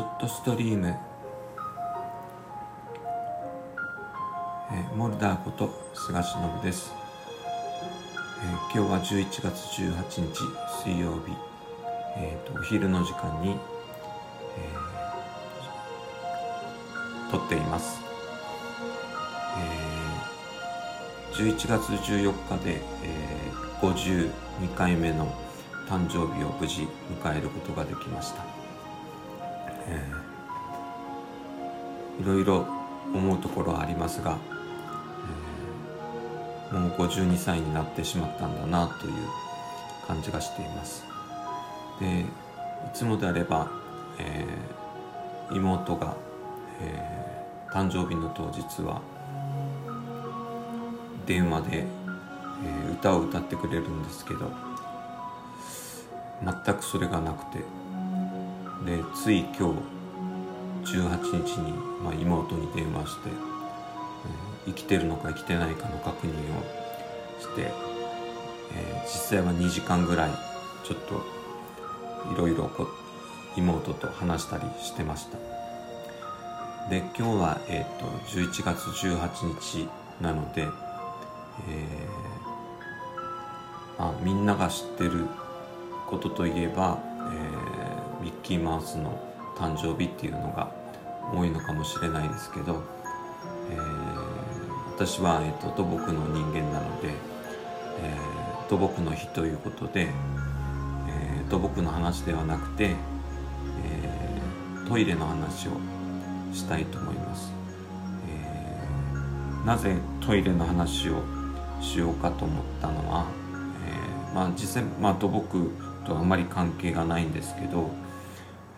ショットストリーム、えー、モルダーこと菅忍です、えー、今日は11月18日水曜日、えーと、お昼の時間に、えー、撮っています、えー、11月14日で、えー、52回目の誕生日を無事迎えることができました。えー、いろいろ思うところはありますが、えー、もう52歳になってしまったんだなという感じがしています。でいつもであれば、えー、妹が、えー、誕生日の当日は電話で、え、歌を歌ってくれるんですけど全くそれがなくてでつい今日18日に、まあ、妹に電話して、えー、生きてるのか生きてないかの確認をして、えー、実際は2時間ぐらいちょっといろいろ妹と話したりしてました。で今日は、えーと、11月18日なので、えーまあ、みんなが知ってることといえば、ミッキーマウスの誕生日っていうのが多いのかもしれないですけど、えー、私は、えーと、土木の人間なので、えー、土木の日ということで、えー、土木の話ではなくて、えー、トイレの話をしたいと思います、え、なぜトイレの話をしようかと思ったのは、え、まあ実際、まあ、土木とあまり関係がないんですけど、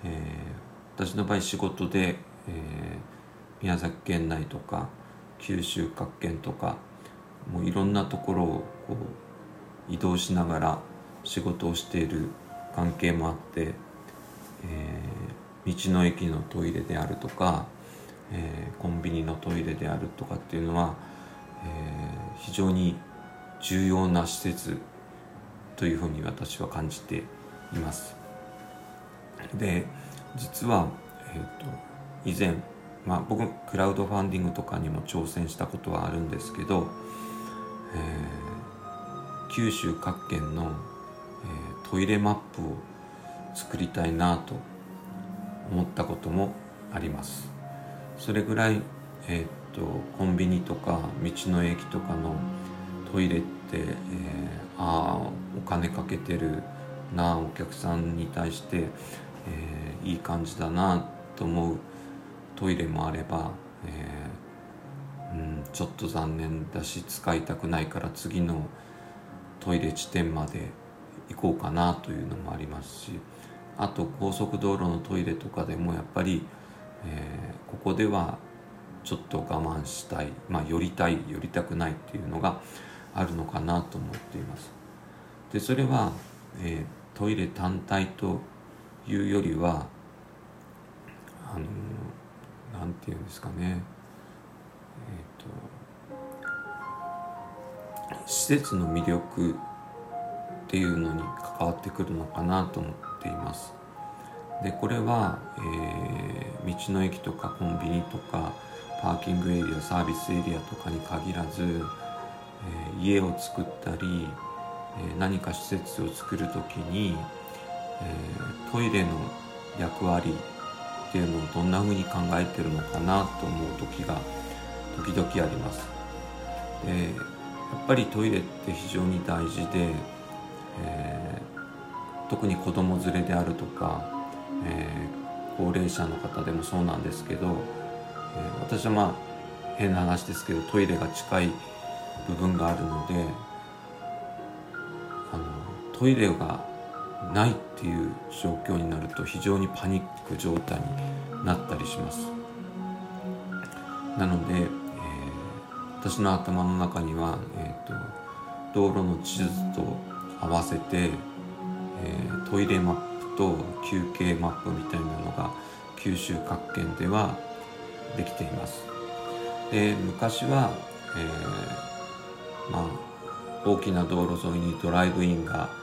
えー、私の場合仕事で、えー、宮崎県内とか九州各県とかもういろんなところをこう移動しながら仕事をしている関係もあって、えー、道の駅のトイレであるとか、えー、コンビニのトイレであるとかっていうのは、えー、非常に重要な施設というふうに私は感じています。で実は、えーと、以前、まあ、僕クラウドファンディングとかにも挑戦したことはあるんですけど、えー、九州各県の、えー、トイレマップを作りたいなと思ったこともあります。それぐらい、えーと、コンビニとか道の駅とかのトイレって、えー、ああお金かけてるなお客さんに対してえー、いい感じだなと思うトイレもあれば、えー、うん、ちょっと残念だし使いたくないから次のトイレ地点まで行こうかなというのもありますしあと高速道路のトイレとかでもやっぱり、えー、ここではちょっと我慢したい、まあ、寄りたい寄りたくないっていうのがあるのかなと思っています。でそれは、えー、トイレ単体というよりはあのなんていうんですかねえっ、ー、と施設の魅力っていうのに関わってくるのかなと思っています。でこれは、えー、道の駅とかコンビニとかパーキングエリアサービスエリアとかに限らず、えー、家を作ったり、えー、何か施設を作る時にえー、トイレの役割っていうのをどんな風に考えてるのかなと思う時が時々あります。でやっぱりトイレって非常に大事で、えー、特に子供連れであるとか、えー、高齢者の方でもそうなんですけど、え、私はまあ変な話ですけどトイレが近い部分があるのであのトイレがないっていう状況になると非常にパニック状態になったりします。なので、えー、私の頭の中には、えーと、道路の地図と合わせて、えー、トイレマップと休憩マップみたいなのが九州各県ではできています。で昔は、えー、まあ大きな道路沿いにドライブインが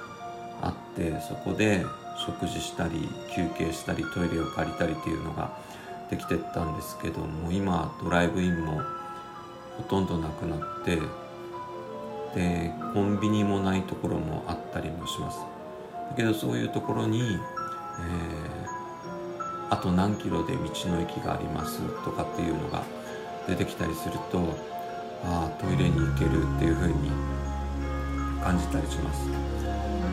あってそこで食事したり休憩したりトイレを借りたりっていうのができてったんですけども今ドライブインもほとんどなくなってでコンビニもないところもあったりもします。だけどそういうところに、えー、あと何キロで道の駅がありますとかっていうのが出てきたりするとああトイレに行けるっていうふうに感じたりします。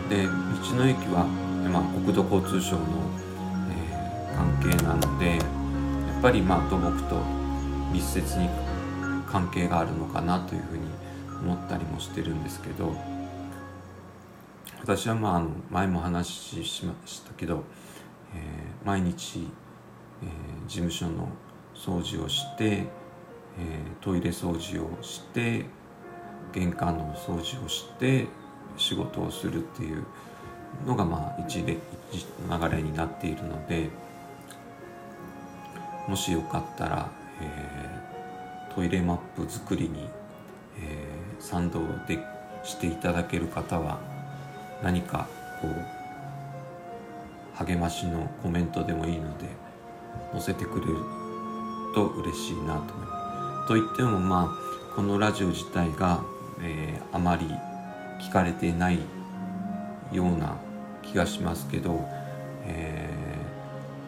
で道の駅は、まあ、国土交通省の、えー、関係なのでやっぱりまあ土木と密接に関係があるのかなというふうに思ったりもしてるんですけど私はまああの前も話しましたけど、えー、毎日、えー、事務所の掃除をして、えー、トイレ掃除をして玄関の掃除をして仕事をするっていうのがまあ一流れになっているのでもしよかったら、えー、トイレマップ作りに、えー、賛同でしていただける方は何かこう励ましのコメントでもいいので載せてくれると嬉しいなと思います。と言ってもまあこのラジオ自体が、えー、あまり聞かれてないような気がしますけど、え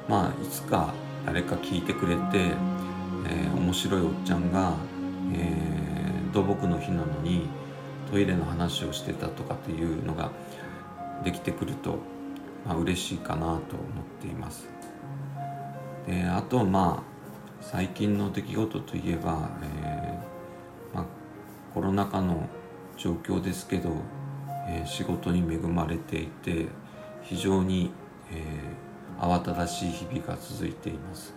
ー、まあいつか誰か聞いてくれて、えー、面白いおっちゃんが、えー、土木の日なのにトイレの話をしてたとかっていうのができてくると、まあ嬉しいかなと思っています。であとまあ最近の出来事といえば、えーまあ、コロナ禍の状況ですけど、えー、仕事に恵まれていて非常に、えー、慌ただしい日々が続いています。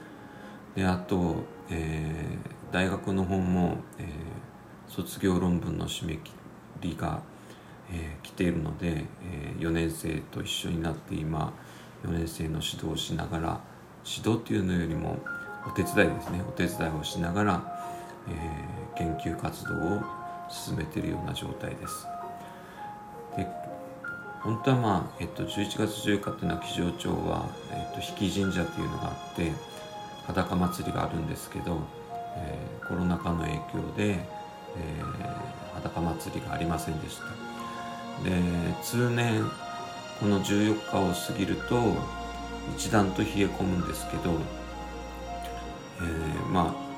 であと、えー、大学の方も、え、卒業論文の締め切りが、え、来ているので、え、4年生と一緒になって今4年生の指導をしながら指導っていうのよりもお手伝いですね。お手伝いをしながら、えー、研究活動を進めているような状態です。で本当はまあ、えっと、11月14日っていうのは木城町は、えっと、比企神社っていうのがあって裸祭りがあるんですけど、えー、コロナ禍の影響で、えー、裸祭りがありませんでしたで通年この14日を過ぎると一段と冷え込むんですけど、えー、まあ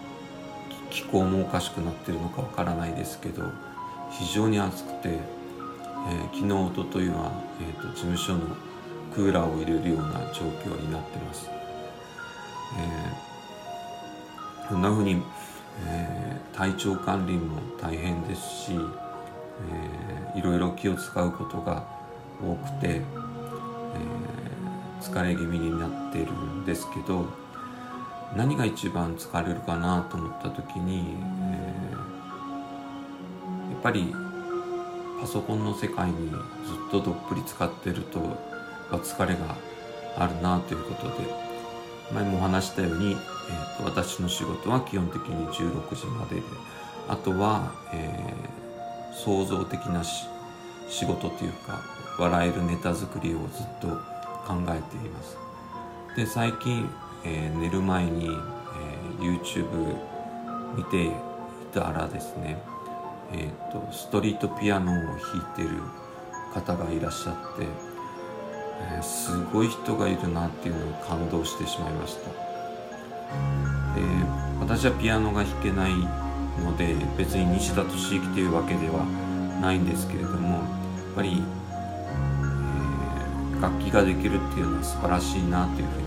気候もおかしくなってるのかわからないですけど非常に暑くて、えー、昨日おとといは、えーと、事務所のクーラーを入れるような状況になってます、えー、こんなふうに、えー、体調管理も大変ですし、えー、いろいろ気を使うことが多くて、えー、疲れ気味になっているんですけど何が一番疲れるかなと思った時に、えー、やっぱりパソコンの世界にずっとどっぷり使ってると疲れがあるなということで前もお話したように、えーと、私の仕事は基本的に16時までであとは、えー、創造的なし仕事というか笑えるネタ作りをずっと考えています。で最近えー、寝る前に、えー、YouTube 見ていたらですね、えーと、ストリートピアノを弾いてる方がいらっしゃって、えー、すごい人がいるなっていうのを感動してしまいました。で私はピアノが弾けないので別に西田敏行というわけではないんですけれどもやっぱり、えー、楽器ができるっていうのは素晴らしいなというふうに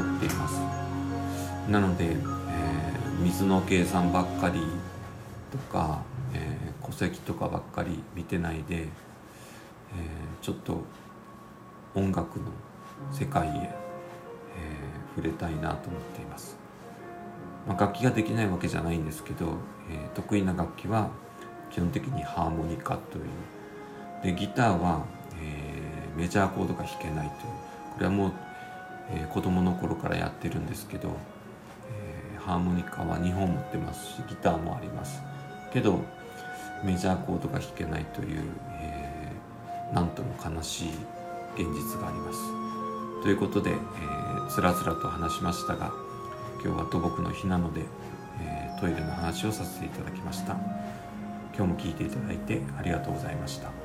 思っています。なので、えー、水の計算ばっかりとか、えー、戸籍とかばっかり見てないで、えー、ちょっと音楽の世界へ、えー、触れたいなと思っています、まあ、楽器ができないわけじゃないんですけど、え、得意な楽器は基本的にハーモニカという。でギターは、えー、メジャーコードが弾けないという。これはもうえー、子供の頃からやってるんですけど、えー、ハーモニカは2本持ってますしギターもあります。けどメジャーコードが弾けないという、えー、なんとも悲しい現実があります。ということで、えー、つらつらと話しましたが今日は土木の日なので、えー、トイレの話をさせていただきました。今日も聞いていただいてありがとうございました。